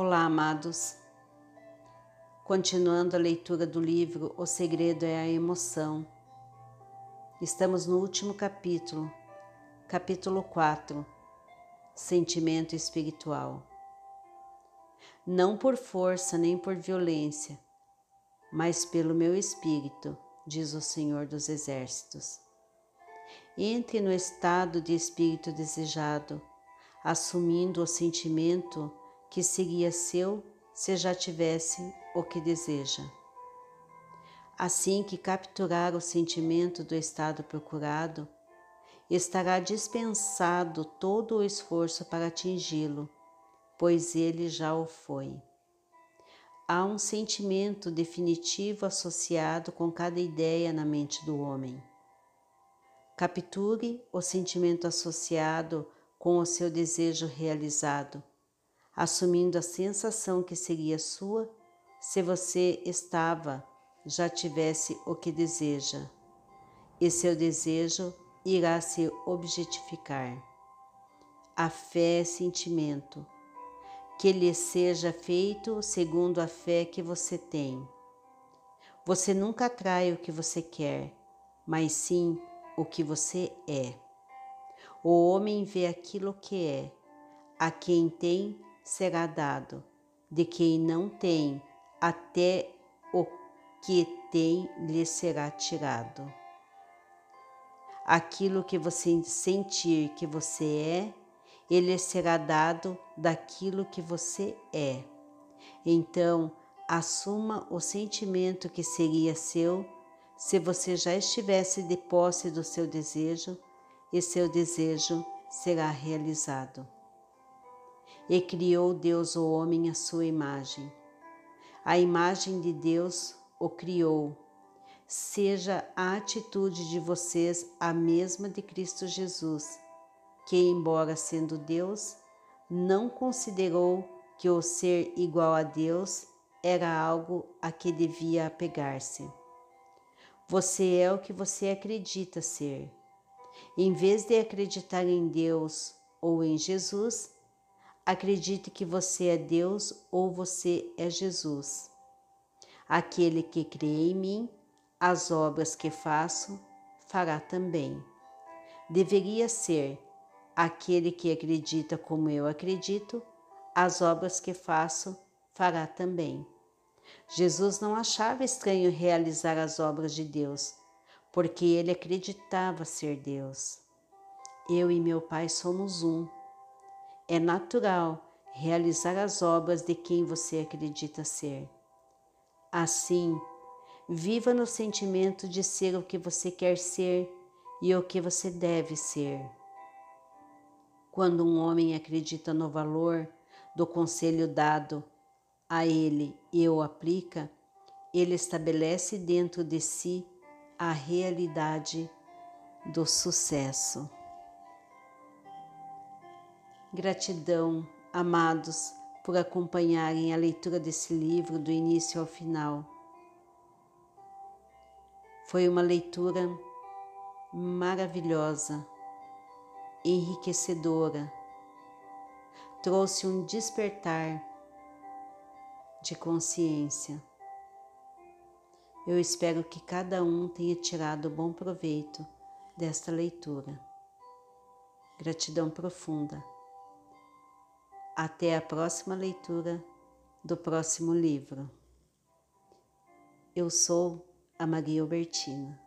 Olá, amados. Continuando a leitura do livro O Segredo é a Emoção. Estamos no último capítulo, capítulo 4, Sentimento Espiritual. Não por força nem por violência, mas pelo meu espírito, diz o Senhor dos Exércitos. Entre no estado de espírito desejado, assumindo o sentimento que seria seu se já tivesse o que deseja. Assim que capturar o sentimento do estado procurado, estará dispensado todo o esforço para atingi-lo, pois ele já o foi. Há um sentimento definitivo associado com cada ideia na mente do homem. Capture o sentimento associado com o seu desejo realizado assumindo a sensação que seria sua se você estava, já tivesse o que deseja, e seu desejo irá se objetificar. A fé é sentimento, que lhe seja feito segundo a fé que você tem. Você nunca atrai o que você quer, mas sim o que você é. O homem vê aquilo que é, a quem tem será dado, de quem não tem, até o que tem lhe será tirado. Aquilo que você sentir que você é, ele será dado daquilo que você é. Então, assuma o sentimento que seria seu se você já estivesse de posse do seu desejo, e seu desejo será realizado. E criou Deus o homem à sua imagem. A imagem de Deus o criou. Seja a atitude de vocês a mesma de Cristo Jesus, que, embora sendo Deus, não considerou que o ser igual a Deus era algo a que devia apegar-se. Você é o que você acredita ser. Em vez de acreditar em Deus ou em Jesus, Acredite que você é Deus ou você é Jesus. Aquele que crê em mim, as obras que faço, fará também. Deveria ser aquele que acredita como eu acredito, as obras que faço, fará também. Jesus não achava estranho realizar as obras de Deus, porque ele acreditava ser Deus. Eu e meu Pai somos um é natural realizar as obras de quem você acredita ser. Assim, viva no sentimento de ser o que você quer ser e o que você deve ser. Quando um homem acredita no valor do conselho dado a ele e o aplica, ele estabelece dentro de si a realidade do sucesso. Gratidão, amados, por acompanharem a leitura desse livro do início ao final. Foi uma leitura maravilhosa, enriquecedora, trouxe um despertar de consciência. Eu espero que cada um tenha tirado bom proveito desta leitura. Gratidão profunda. Até a próxima leitura do próximo livro. Eu sou a Maria Albertina.